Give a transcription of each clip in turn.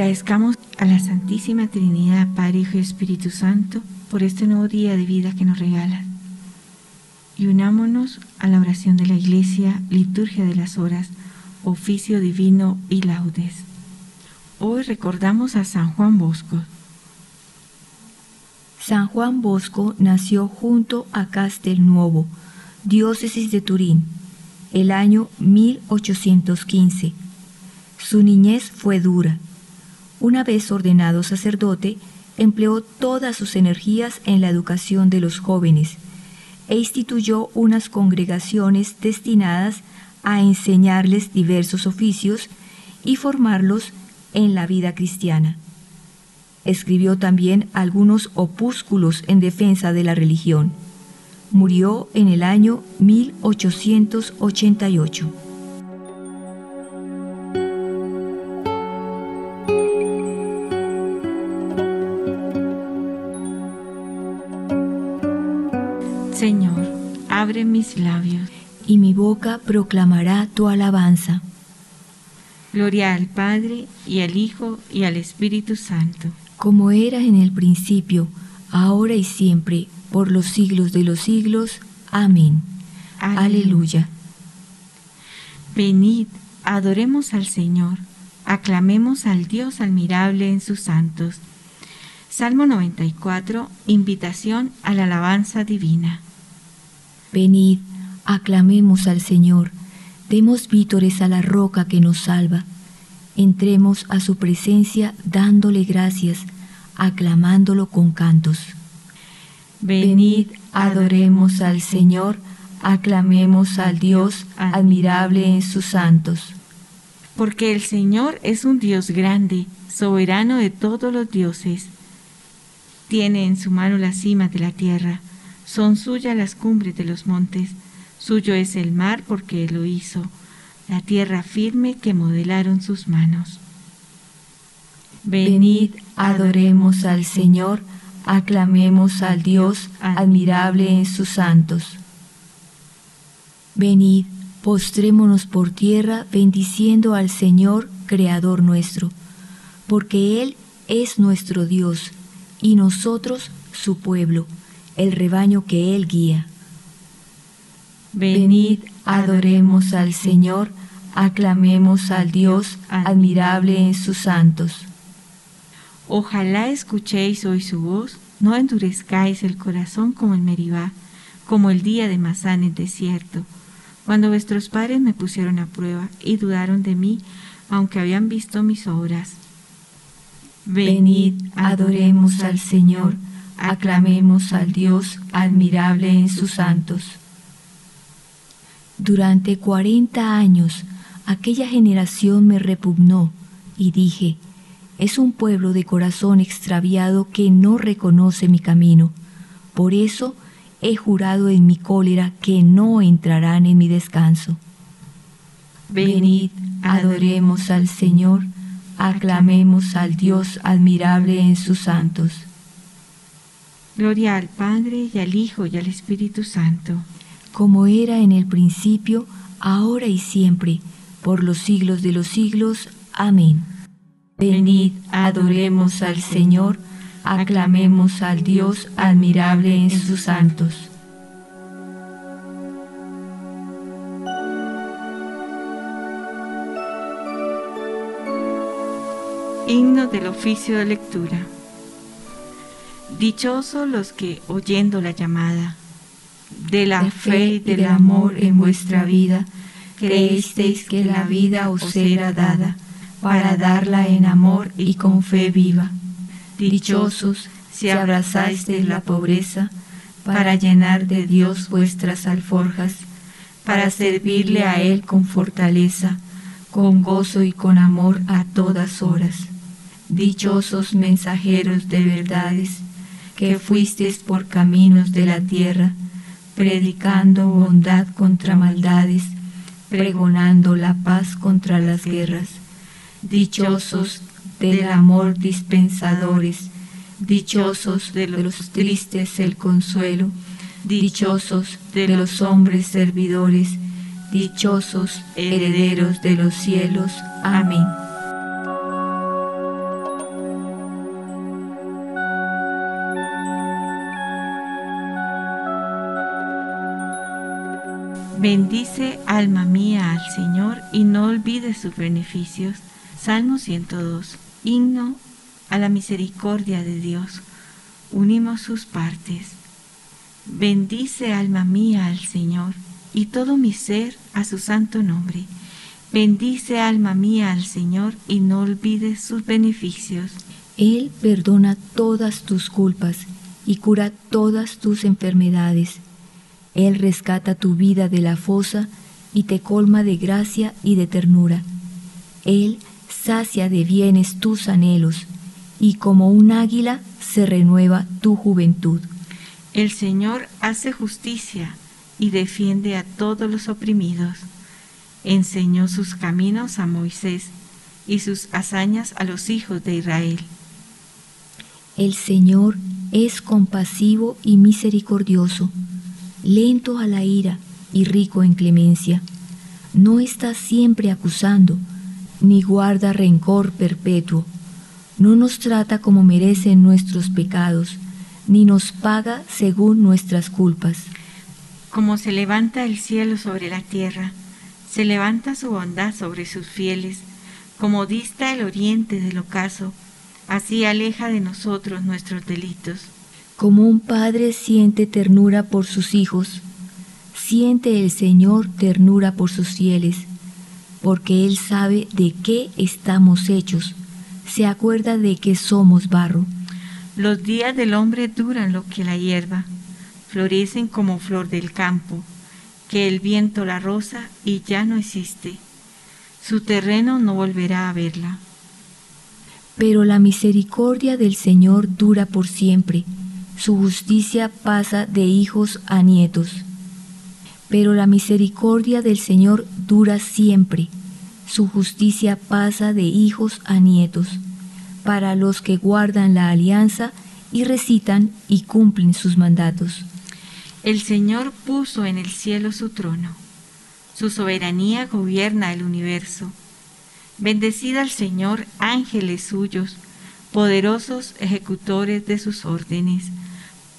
Agradezcamos a la Santísima Trinidad, Padre, Hijo y Espíritu Santo, por este nuevo día de vida que nos regala. Y unámonos a la oración de la Iglesia, liturgia de las horas, oficio divino y laudes. Hoy recordamos a San Juan Bosco. San Juan Bosco nació junto a Castelnuovo, diócesis de Turín, el año 1815. Su niñez fue dura una vez ordenado sacerdote, empleó todas sus energías en la educación de los jóvenes e instituyó unas congregaciones destinadas a enseñarles diversos oficios y formarlos en la vida cristiana. Escribió también algunos opúsculos en defensa de la religión. Murió en el año 1888. Abre mis labios. Y mi boca proclamará tu alabanza. Gloria al Padre, y al Hijo, y al Espíritu Santo. Como era en el principio, ahora y siempre, por los siglos de los siglos. Amén. Aleluya. Venid, adoremos al Señor, aclamemos al Dios admirable en sus santos. Salmo 94, invitación a la alabanza divina. Venid, aclamemos al Señor, demos vítores a la roca que nos salva. Entremos a su presencia dándole gracias, aclamándolo con cantos. Venid, adoremos al Señor, aclamemos al Dios admirable en sus santos. Porque el Señor es un Dios grande, soberano de todos los dioses. Tiene en su mano la cima de la tierra son suyas las cumbres de los montes, suyo es el mar porque lo hizo, la tierra firme que modelaron sus manos. Venid, adoremos al Señor, aclamemos al Dios admirable en sus santos. Venid, postrémonos por tierra bendiciendo al Señor, Creador nuestro, porque Él es nuestro Dios y nosotros su pueblo el rebaño que Él guía. Venid, adoremos al Señor, aclamemos al Dios admirable en sus santos. Ojalá escuchéis hoy su voz, no endurezcáis el corazón como el Meribá, como el día de Masá en el desierto, cuando vuestros padres me pusieron a prueba y dudaron de mí, aunque habían visto mis obras. Venid, adoremos al Señor, aclamemos al Dios admirable en sus santos. Durante cuarenta años aquella generación me repugnó y dije, es un pueblo de corazón extraviado que no reconoce mi camino. Por eso he jurado en mi cólera que no entrarán en mi descanso. Venid, adoremos al Señor, aclamemos al Dios admirable en sus santos. Gloria al Padre y al Hijo y al Espíritu Santo. Como era en el principio, ahora y siempre, por los siglos de los siglos. Amén. Venid, adoremos al Señor, aclamemos al Dios admirable en sus santos. Himno del oficio de lectura. Dichosos los que, oyendo la llamada de la fe y del amor en vuestra vida, creísteis que la vida os era dada para darla en amor y con fe viva. Dichosos si abrazáis de la pobreza para llenar de Dios vuestras alforjas, para servirle a Él con fortaleza, con gozo y con amor a todas horas. Dichosos mensajeros de verdades, que fuisteis por caminos de la tierra, predicando bondad contra maldades, pregonando la paz contra las guerras. Dichosos del amor dispensadores, dichosos de los tristes el consuelo, dichosos de los hombres servidores, dichosos herederos de los cielos. Amén. Bendice alma mía al Señor y no olvides sus beneficios. Salmo 102. Himno a la misericordia de Dios. Unimos sus partes. Bendice alma mía al Señor y todo mi ser a su santo nombre. Bendice alma mía al Señor y no olvides sus beneficios. Él perdona todas tus culpas y cura todas tus enfermedades. Él rescata tu vida de la fosa y te colma de gracia y de ternura. Él sacia de bienes tus anhelos y como un águila se renueva tu juventud. El Señor hace justicia y defiende a todos los oprimidos. Enseñó sus caminos a Moisés y sus hazañas a los hijos de Israel. El Señor es compasivo y misericordioso, lento a la ira y rico en clemencia. No está siempre acusando, ni guarda rencor perpetuo. No nos trata como merecen nuestros pecados, ni nos paga según nuestras culpas. Como se levanta el cielo sobre la tierra, se levanta su bondad sobre sus fieles, como dista el oriente del ocaso, así aleja de nosotros nuestros delitos. Como un padre siente ternura por sus hijos, siente el Señor ternura por sus fieles, porque Él sabe de qué estamos hechos, se acuerda de que somos barro. Los días del hombre duran lo que la hierba, florecen como flor del campo, que el viento la roza y ya no existe. Su terreno no volverá a verla. Pero la misericordia del Señor dura por siempre, su justicia pasa de hijos a nietos. Pero la misericordia del Señor dura siempre, su justicia pasa de hijos a nietos, para los que guardan la alianza y recitan y cumplen sus mandatos. El Señor puso en el cielo su trono, su soberanía gobierna el universo. Bendecida al Señor, ángeles suyos, poderosos ejecutores de sus órdenes,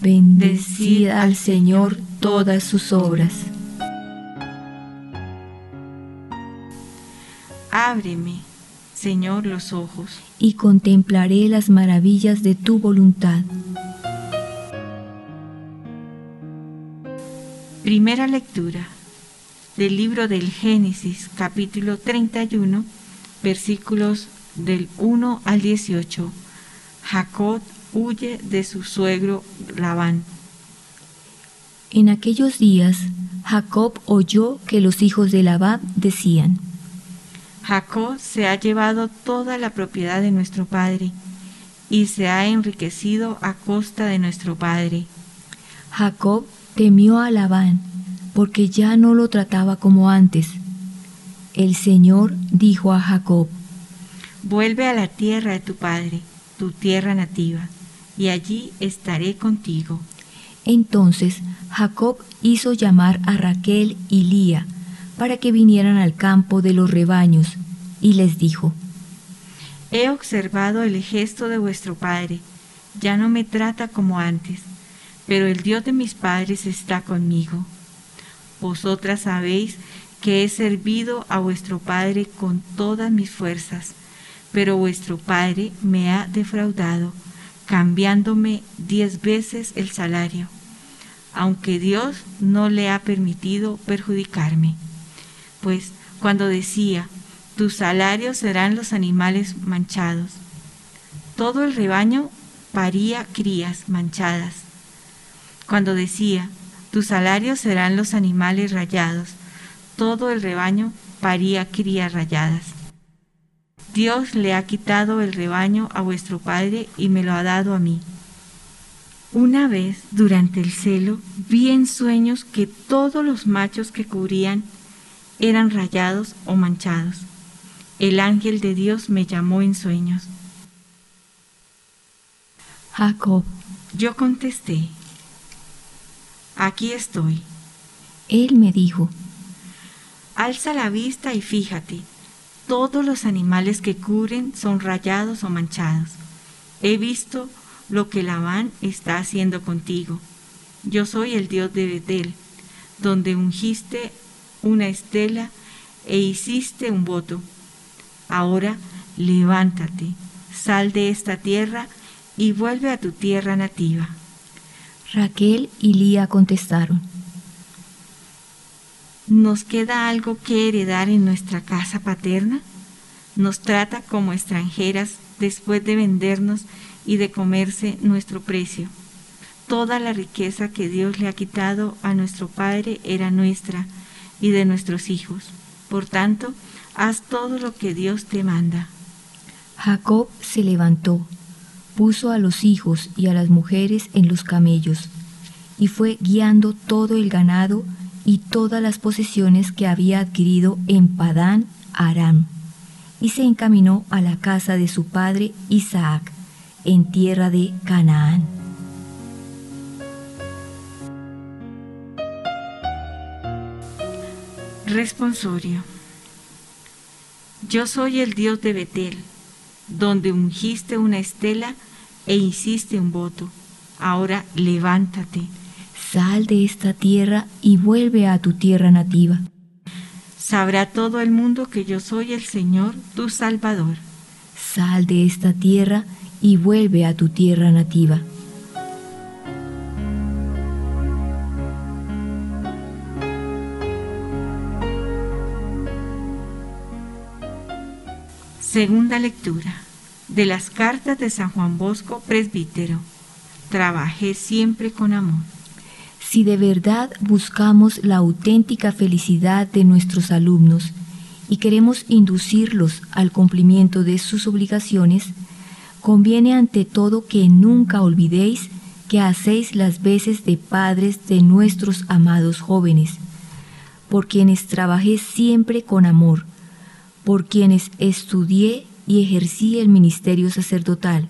Bendecid al Señor todas sus obras. Ábreme, Señor, los ojos. Y contemplaré las maravillas de tu voluntad. Primera lectura del libro del Génesis, capítulo 31, versículos del 1 al 18. Jacob huye de su suegro Labán. En aquellos días, Jacob oyó que los hijos de Labán decían, Jacob se ha llevado toda la propiedad de nuestro padre y se ha enriquecido a costa de nuestro padre. Jacob temió a Labán porque ya no lo trataba como antes. El Señor dijo a Jacob, Vuelve a la tierra de tu padre, tu tierra nativa, y allí estaré contigo. Entonces Jacob hizo llamar a Raquel y Lía para que vinieran al campo de los rebaños, y les dijo, He observado el gesto de vuestro padre, ya no me trata como antes, pero el Dios de mis padres está conmigo. Vosotras sabéis que he servido a vuestro Padre con todas mis fuerzas, pero vuestro Padre me ha defraudado, cambiándome diez veces el salario, aunque Dios no le ha permitido perjudicarme. Pues cuando decía, tus salarios serán los animales manchados, todo el rebaño paría crías manchadas. Cuando decía, tus salarios serán los animales rayados. Todo el rebaño paría crías rayadas. Dios le ha quitado el rebaño a vuestro padre y me lo ha dado a mí. Una vez, durante el celo, vi en sueños que todos los machos que cubrían eran rayados o manchados. El ángel de Dios me llamó en sueños. Jacob. Yo contesté, aquí estoy. Él me dijo, alza la vista y fíjate, todos los animales que cubren son rayados o manchados. He visto lo que Labán está haciendo contigo. Yo soy el Dios de Betel, donde ungiste una estela e hiciste un voto. Ahora levántate, sal de esta tierra y vuelve a tu tierra nativa. Raquel y Lía contestaron. ¿Nos queda algo que heredar en nuestra casa paterna? Nos trata como extranjeras después de vendernos y de comerse nuestro precio. Toda la riqueza que Dios le ha quitado a nuestro Padre era nuestra y de nuestros hijos. Por tanto, haz todo lo que Dios te manda. Jacob se levantó, puso a los hijos y a las mujeres en los camellos, y fue guiando todo el ganado y todas las posesiones que había adquirido en Padán Aram, y se encaminó a la casa de su padre Isaac en tierra de Canaán. Responsorio. Yo soy el Dios de Betel, donde ungiste una estela e hiciste un voto. Ahora levántate. Sal de esta tierra y vuelve a tu tierra nativa. Sabrá todo el mundo que yo soy el Señor, tu Salvador. Sal de esta tierra y vuelve a tu tierra nativa. Segunda lectura de las cartas de San Juan Bosco, presbítero. Trabajé siempre con amor. Si de verdad buscamos la auténtica felicidad de nuestros alumnos y queremos inducirlos al cumplimiento de sus obligaciones, conviene ante todo que nunca olvidéis que hacéis las veces de padres de nuestros amados jóvenes, por quienes trabajé siempre con amor, por quienes estudié y ejercí el ministerio sacerdotal,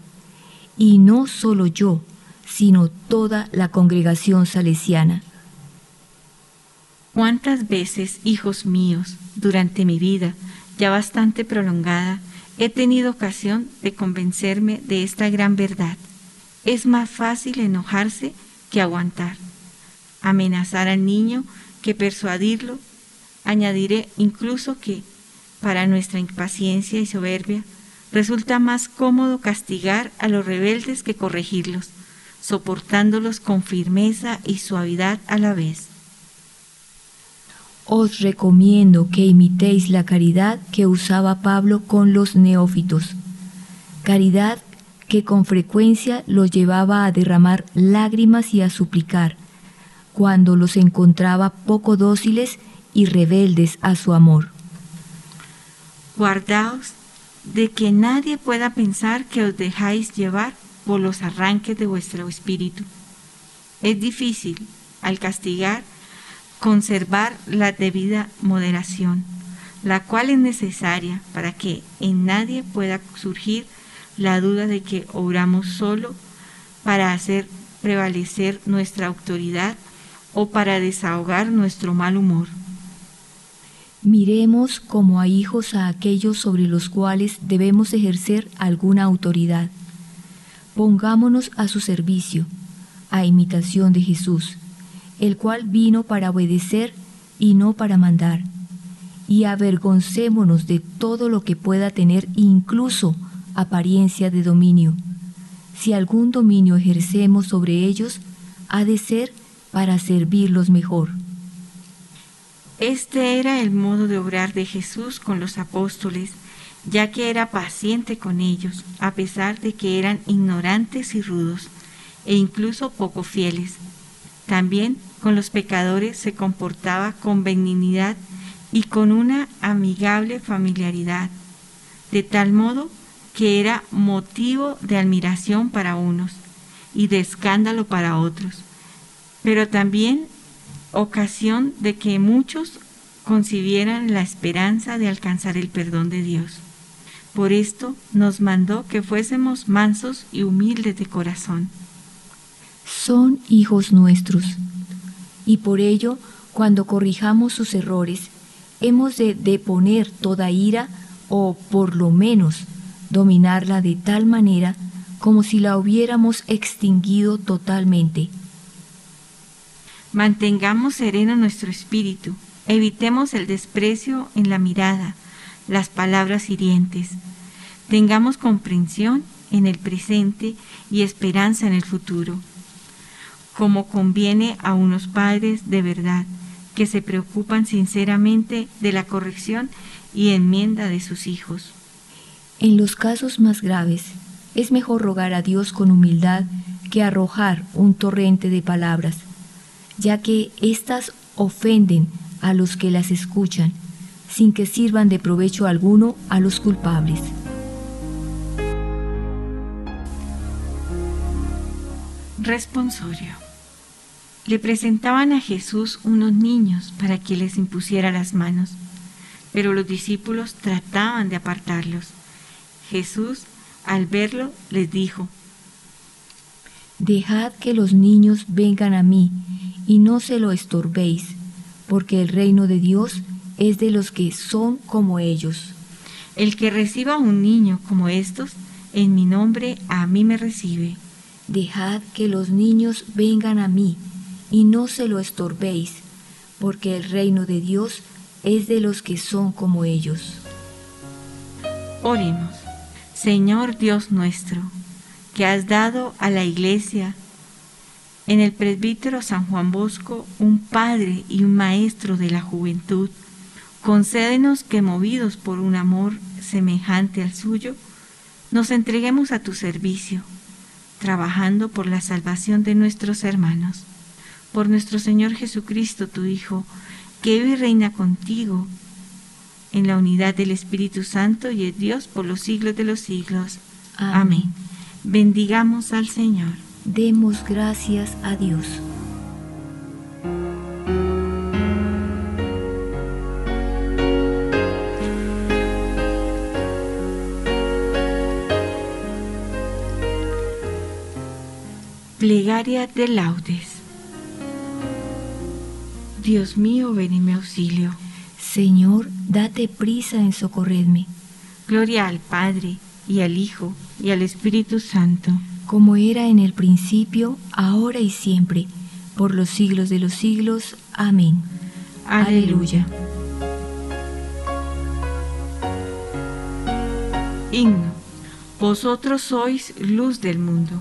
y no solo yo, sino toda la congregación salesiana. ¿Cuántas veces, hijos míos, durante mi vida, ya bastante prolongada, he tenido ocasión de convencerme de esta gran verdad. Es más fácil enojarse que aguantar, amenazar al niño que persuadirlo. Añadiré incluso que, para nuestra impaciencia y soberbia, resulta más cómodo castigar a los rebeldes que corregirlos, soportándolos con firmeza y suavidad a la vez. Os recomiendo que imitéis la caridad que usaba Pablo con los neófitos, caridad que con frecuencia los llevaba a derramar lágrimas y a suplicar, cuando los encontraba poco dóciles y rebeldes a su amor. Guardaos de que nadie pueda pensar que os dejáis llevar por los arranques de vuestro espíritu. Es difícil, al castigar, conservar la debida moderación, la cual es necesaria para que en nadie pueda surgir la duda de que obramos solo para hacer prevalecer nuestra autoridad o para desahogar nuestro mal humor. Miremos como a hijos a aquellos sobre los cuales debemos ejercer alguna autoridad. Pongámonos a su servicio, a imitación de Jesús el cual vino para obedecer y no para mandar. Y avergoncémonos de todo lo que pueda tener incluso apariencia de dominio. Si algún dominio ejercemos sobre ellos, ha de ser para servirlos mejor. Este era el modo de obrar de Jesús con los apóstoles, ya que era paciente con ellos, a pesar de que eran ignorantes y rudos, e incluso poco fieles también con los pecadores se comportaba con benignidad y con una amigable familiaridad, de tal modo que era motivo de admiración para unos y de escándalo para otros, pero también ocasión de que muchos concibieran la esperanza de alcanzar el perdón de Dios. Por esto nos mandó que fuésemos mansos y humildes de corazón. Son hijos nuestros, y por ello, cuando corrijamos sus errores, hemos de deponer toda ira o, por lo menos, dominarla de tal manera como si la hubiéramos extinguido totalmente. Mantengamos sereno nuestro espíritu, evitemos el desprecio en la mirada, las palabras hirientes. Tengamos comprensión en el presente y esperanza en el futuro, como conviene a unos padres de verdad que se preocupan sinceramente de la corrección y enmienda de sus hijos. En los casos más graves, es mejor rogar a Dios con humildad que arrojar un torrente de palabras, ya que éstas ofenden a los que las escuchan sin que sirvan de provecho alguno a los culpables. Responsorio. Le presentaban a Jesús unos niños para que les impusiera las manos, pero los discípulos trataban de apartarlos. Jesús, al verlo, les dijo, Dejad que los niños vengan a mí y no se lo estorbéis, porque el reino de Dios es de los que son como ellos. El que reciba a un niño como estos, en mi nombre a mí me recibe. Dejad que los niños vengan a mí y no se lo estorbéis, porque el reino de Dios es de los que son como ellos. Oremos, Señor Dios nuestro, que has dado a la Iglesia en el presbítero San Juan Bosco un padre y un maestro de la juventud Concédenos que movidos por un amor semejante al suyo, nos entreguemos a tu servicio, trabajando por la salvación de nuestros hermanos. Por nuestro Señor Jesucristo, tu Hijo, que vive y reina contigo en la unidad del Espíritu Santo y es Dios por los siglos de los siglos. Amén. Amén. Bendigamos al Señor. Demos gracias a Dios. Plegaria de laudes. Dios mío, ven en mi auxilio. Señor, date prisa en socorrerme. Gloria al Padre, y al Hijo, y al Espíritu Santo. Como era en el principio, ahora y siempre, por los siglos de los siglos. Amén. Aleluya. Himno. Vosotros sois luz del mundo.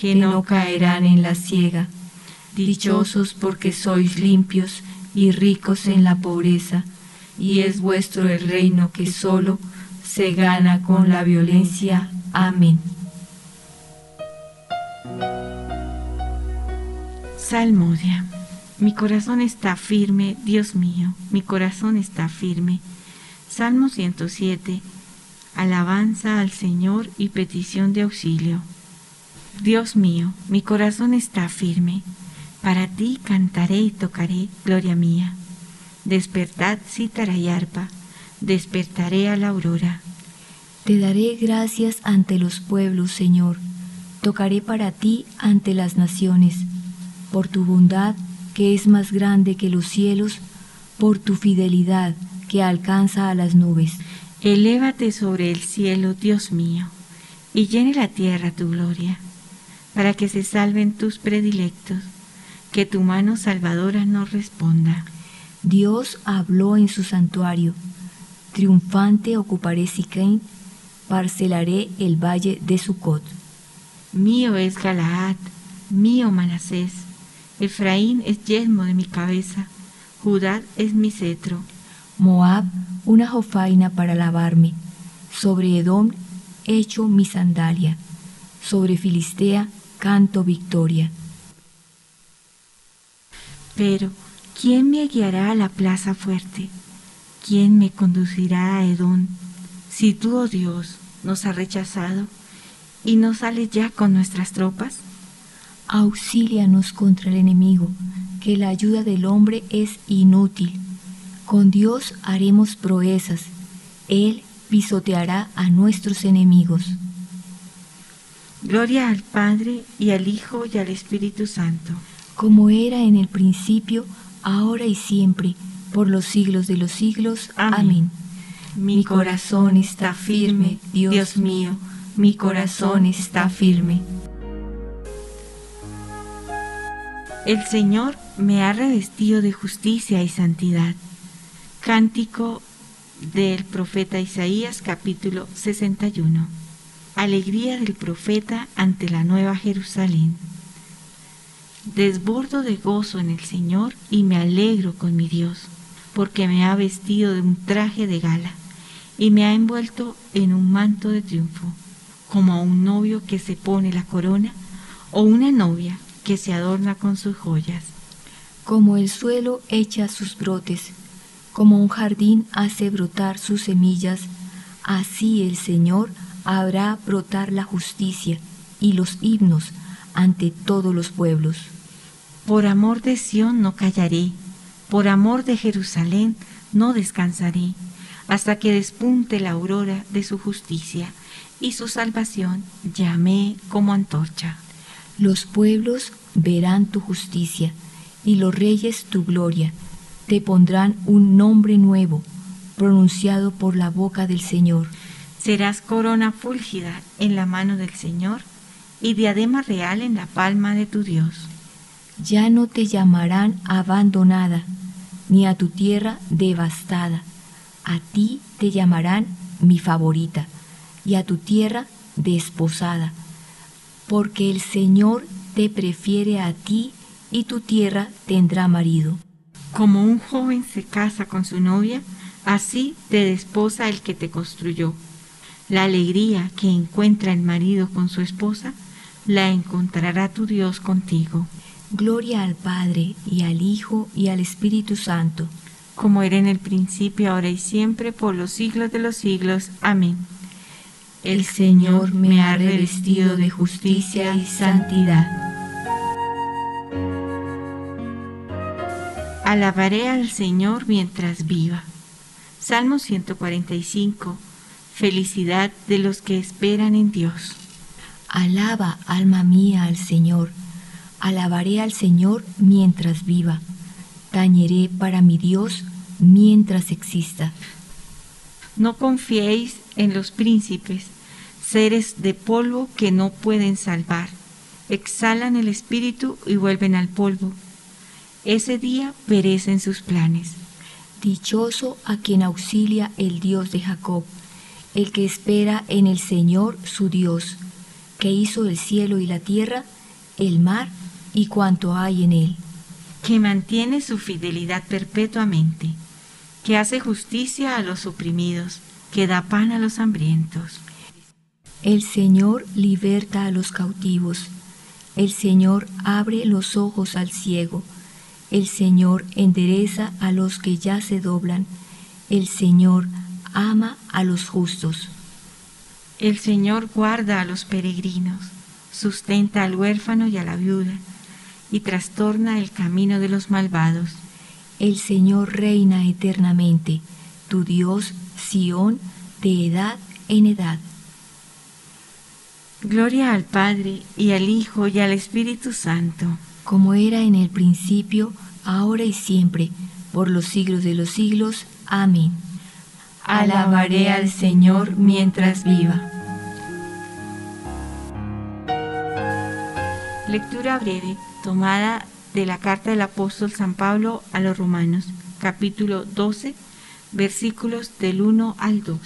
que no caerán en la ciega. Dichosos porque sois limpios y ricos en la pobreza, y es vuestro el reino que solo se gana con la violencia. Amén. Salmodia. Mi corazón está firme, Dios mío, mi corazón está firme. Salmo 107. Alabanza al Señor y petición de auxilio. Dios mío, mi corazón está firme. Para ti cantaré y tocaré, gloria mía. Despertad cítara y arpa, despertaré a la aurora. Te daré gracias ante los pueblos, Señor. Tocaré para ti ante las naciones, por tu bondad que es más grande que los cielos, por tu fidelidad que alcanza a las nubes. Elévate sobre el cielo, Dios mío, y llene la tierra tu gloria para que se salven tus predilectos, que tu mano salvadora nos responda. Dios habló en su santuario, triunfante ocuparé Siquén, parcelaré el valle de Sucot. Mío es Galaad, mío Manasés. Efraín es yelmo de mi cabeza, Judá es mi cetro. Moab, una jofaina para lavarme. Sobre Edom echo mi sandalia. Sobre Filistea canto victoria. Pero, ¿quién me guiará a la plaza fuerte? ¿Quién me conducirá a Edom? Si tú, oh Dios, nos has rechazado y no sales ya con nuestras tropas. Auxílianos contra el enemigo, que la ayuda del hombre es inútil. Con Dios haremos proezas. Él pisoteará a nuestros enemigos. Gloria al Padre y al Hijo y al Espíritu Santo. Como era en el principio, ahora y siempre, por los siglos de los siglos. Amén. Mi corazón está firme, Dios mío, mi corazón está firme. El Señor me ha revestido de justicia y santidad. Cántico del profeta Isaías capítulo 61. Alegría del profeta ante la nueva Jerusalén. Desbordo de gozo en el Señor y me alegro con mi Dios, porque me ha vestido de un traje de gala y me ha envuelto en un manto de triunfo, como a un novio que se pone la corona o una novia que se adorna con sus joyas. Como el suelo echa sus brotes, como un jardín hace brotar sus semillas, así el Señor habrá brotar la justicia y los himnos ante todos los pueblos. Por amor de Sión no callaré, por amor de Jerusalén no descansaré, hasta que despunte la aurora de su justicia y su salvación llamé como antorcha. Los pueblos verán tu justicia y los reyes tu gloria. Te pondrán un nombre nuevo, pronunciado por la boca del Señor. Serás corona fúlgida en la mano del Señor y diadema real en la palma de tu Dios. Ya no te llamarán abandonada, ni a tu tierra devastada. A ti te llamarán mi favorita, y a tu tierra desposada porque el Señor te prefiere a ti y tu tierra tendrá marido. Como un joven se casa con su novia, así te desposa el que te construyó. La alegría que encuentra el marido con su esposa, la encontrará tu Dios contigo. Gloria al Padre y al Hijo y al Espíritu Santo. Como era en el principio, ahora y siempre, por los siglos de los siglos. Amén. El Señor me ha revestido de justicia y santidad. Alabaré al Señor mientras viva. Salmo 145. Felicidad de los que esperan en Dios. Alaba, alma mía, al Señor. Alabaré al Señor mientras viva. Tañeré para mi Dios mientras exista. No confiéis en los príncipes, seres de polvo que no pueden salvar. Exhalan el espíritu y vuelven al polvo. Ese día perecen sus planes. Dichoso a quien auxilia el Dios de Jacob, el que espera en el Señor su Dios, que hizo el cielo y la tierra, el mar y cuanto hay en él. Que mantiene su fidelidad perpetuamente que hace justicia a los oprimidos, que da pan a los hambrientos. El Señor liberta a los cautivos, el Señor abre los ojos al ciego, el Señor endereza a los que ya se doblan, el Señor ama a los justos. El Señor guarda a los peregrinos, sustenta al huérfano y a la viuda, y trastorna el camino de los malvados. El Señor reina eternamente, tu Dios, Sión, de edad en edad. Gloria al Padre, y al Hijo, y al Espíritu Santo. Como era en el principio, ahora y siempre, por los siglos de los siglos. Amén. Alabaré al Señor mientras viva. Lectura breve tomada de la carta del apóstol San Pablo a los romanos, capítulo 12, versículos del 1 al 2.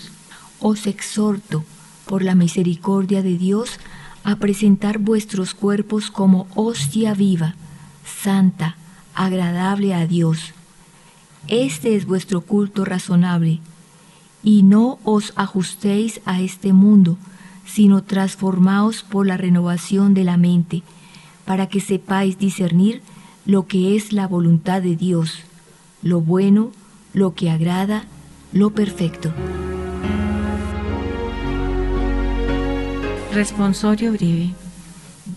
Os exhorto, por la misericordia de Dios, a presentar vuestros cuerpos como hostia viva, santa, agradable a Dios. Este es vuestro culto razonable. Y no os ajustéis a este mundo, sino transformaos por la renovación de la mente, para que sepáis discernir lo que es la voluntad de Dios, lo bueno, lo que agrada, lo perfecto. Responsorio breve.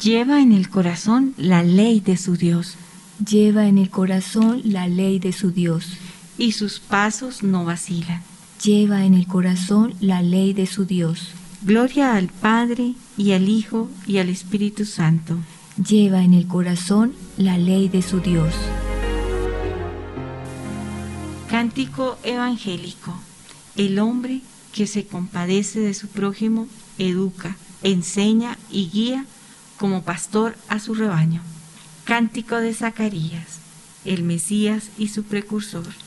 Lleva en el corazón la ley de su Dios. Lleva en el corazón la ley de su Dios. Y sus pasos no vacilan. Lleva en el corazón la ley de su Dios. Gloria al Padre y al Hijo y al Espíritu Santo. Lleva en el corazón la ley de su Dios. Cántico evangélico. El hombre que se compadece de su prójimo educa enseña y guía como pastor a su rebaño. Cántico de Zacarías, el Mesías y su precursor.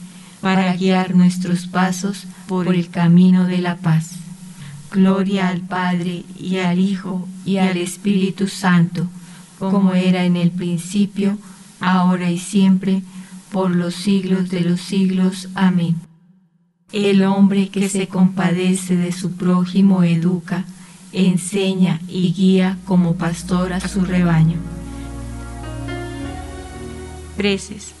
para guiar nuestros pasos por el camino de la paz. Gloria al Padre y al Hijo y al Espíritu Santo, como era en el principio, ahora y siempre, por los siglos de los siglos. Amén. El hombre que se compadece de su prójimo educa, enseña y guía como pastor a su rebaño. Preces.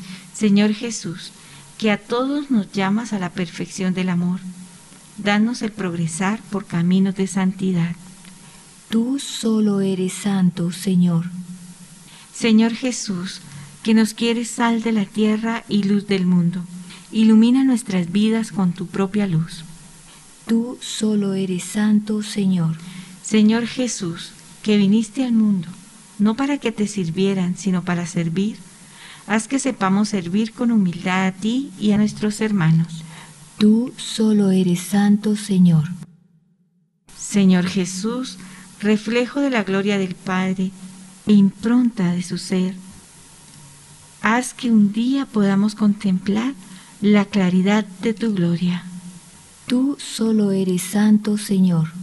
Señor Jesús, que a todos nos llamas a la perfección del amor. Danos el progresar por caminos de santidad. Tú solo eres santo, Señor. Señor Jesús, que nos quieres sal de la tierra y luz del mundo. Ilumina nuestras vidas con tu propia luz. Tú solo eres santo, Señor. Señor Jesús, que viniste al mundo, no para que te sirvieran, sino para servir, haz que sepamos servir con humildad a ti y a nuestros hermanos. Tú solo eres santo, Señor. Señor Jesús, reflejo de la gloria del Padre e impronta de su ser, haz que un día podamos contemplar la claridad de tu gloria. Tú solo eres santo, Señor.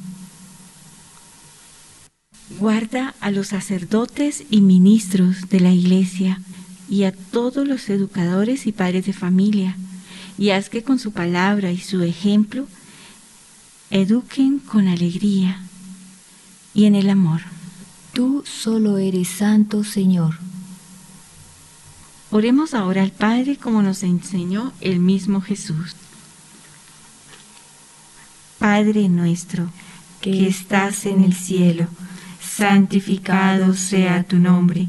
Guarda a los sacerdotes y ministros de la Iglesia y a todos los educadores y padres de familia, y haz que con su palabra y su ejemplo eduquen con alegría y en el amor. Tú solo eres santo, Señor. Oremos ahora al Padre como nos enseñó el mismo Jesús. Padre nuestro, que estás en el cielo, santificado sea tu nombre,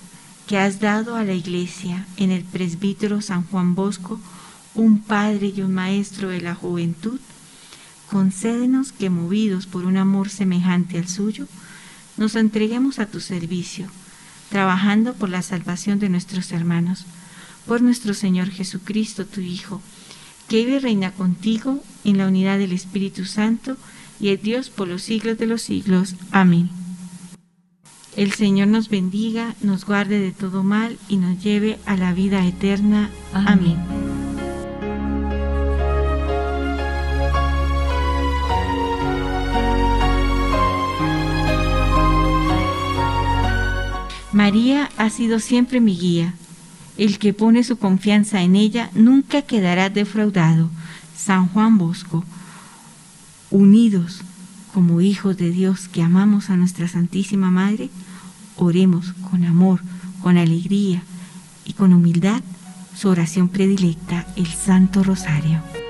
que has dado a la Iglesia en el presbítero San Juan Bosco, un padre y un maestro de la juventud, concédenos que movidos por un amor semejante al suyo, nos entreguemos a tu servicio, trabajando por la salvación de nuestros hermanos, por nuestro Señor Jesucristo, tu Hijo, que vive y reina contigo en la unidad del Espíritu Santo y es Dios por los siglos de los siglos. Amén. El Señor nos bendiga, nos guarde de todo mal y nos lleve a la vida eterna. Amén. María ha sido siempre mi guía. El que pone su confianza en ella nunca quedará defraudado. San Juan Bosco. Unidos como hijos de Dios que amamos a nuestra Santísima Madre, oremos con amor, con alegría y con humildad su oración predilecta, el Santo Rosario.